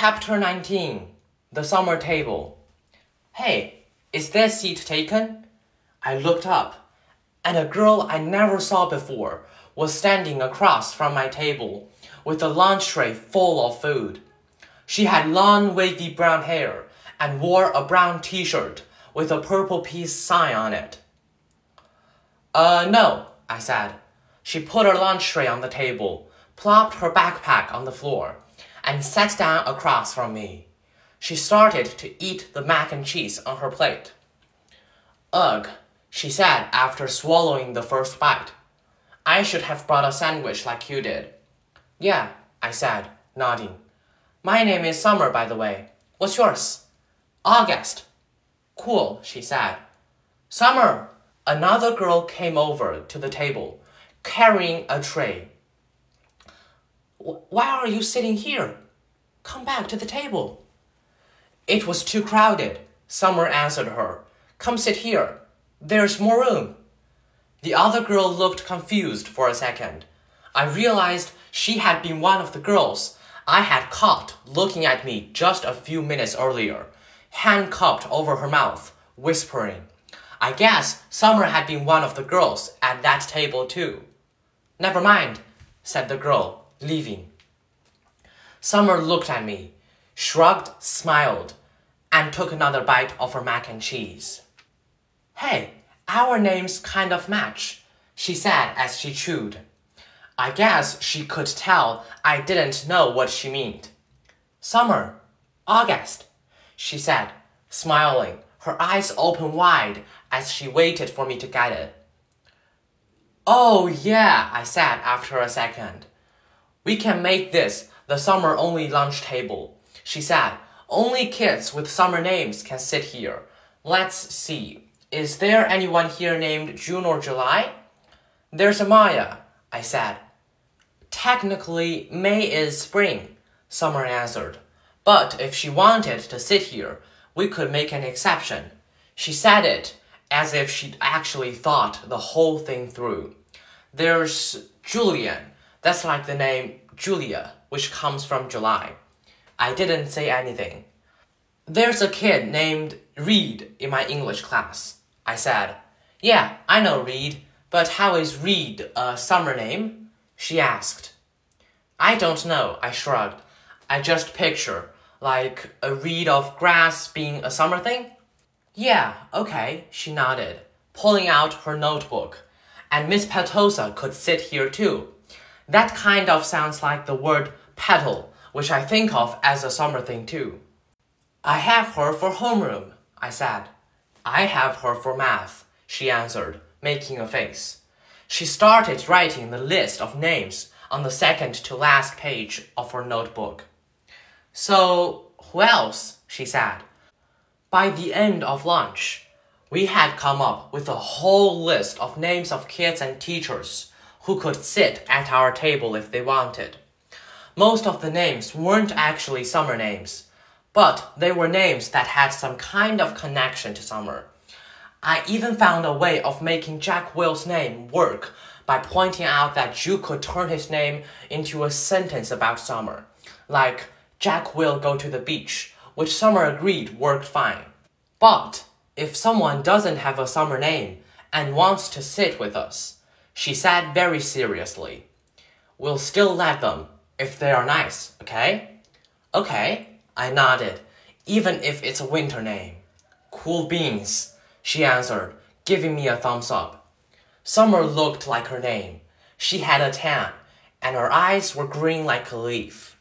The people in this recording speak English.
Chapter 19 The Summer Table. Hey, is that seat taken? I looked up, and a girl I never saw before was standing across from my table with a lunch tray full of food. She had long, wavy brown hair and wore a brown t shirt with a purple peace sign on it. Uh, no, I said. She put her lunch tray on the table, plopped her backpack on the floor, and sat down across from me. She started to eat the mac and cheese on her plate. Ugh, she said after swallowing the first bite. I should have brought a sandwich like you did. Yeah, I said, nodding. My name is Summer, by the way. What's yours? August. Cool, she said. Summer! Another girl came over to the table, carrying a tray. Why are you sitting here? Come back to the table. It was too crowded, Summer answered her. Come sit here. There's more room. The other girl looked confused for a second. I realized she had been one of the girls I had caught looking at me just a few minutes earlier, hand cupped over her mouth, whispering. I guess Summer had been one of the girls at that table too. Never mind, said the girl, leaving. Summer looked at me, shrugged, smiled, and took another bite of her mac and cheese. Hey, our names kind of match, she said as she chewed. I guess she could tell I didn't know what she meant. Summer, August, she said, smiling, her eyes open wide as she waited for me to get it. Oh, yeah, I said after a second. We can make this the summer only lunch table, she said. Only kids with summer names can sit here. Let's see. Is there anyone here named June or July? There's a Maya, I said. Technically, May is spring, Summer answered. But if she wanted to sit here, we could make an exception. She said it as if she'd actually thought the whole thing through. There's Julian. That's like the name Julia, which comes from July. I didn't say anything. There's a kid named Reed in my English class. I said, Yeah, I know Reed, but how is Reed a summer name? She asked. I don't know, I shrugged. I just picture, like a reed of grass being a summer thing. Yeah, okay, she nodded, pulling out her notebook. And Miss Petosa could sit here too. That kind of sounds like the word petal, which I think of as a summer thing too. I have her for homeroom, I said. I have her for math, she answered, making a face. She started writing the list of names on the second to last page of her notebook. So, who else? she said. By the end of lunch, we had come up with a whole list of names of kids and teachers who could sit at our table if they wanted. Most of the names weren't actually summer names, but they were names that had some kind of connection to summer. I even found a way of making Jack Will's name work by pointing out that you could turn his name into a sentence about summer, like Jack will go to the beach which Summer agreed worked fine. But if someone doesn't have a summer name and wants to sit with us, she said very seriously, we'll still let them if they are nice, okay? Okay, I nodded, even if it's a winter name. Cool beans, she answered, giving me a thumbs up. Summer looked like her name. She had a tan, and her eyes were green like a leaf.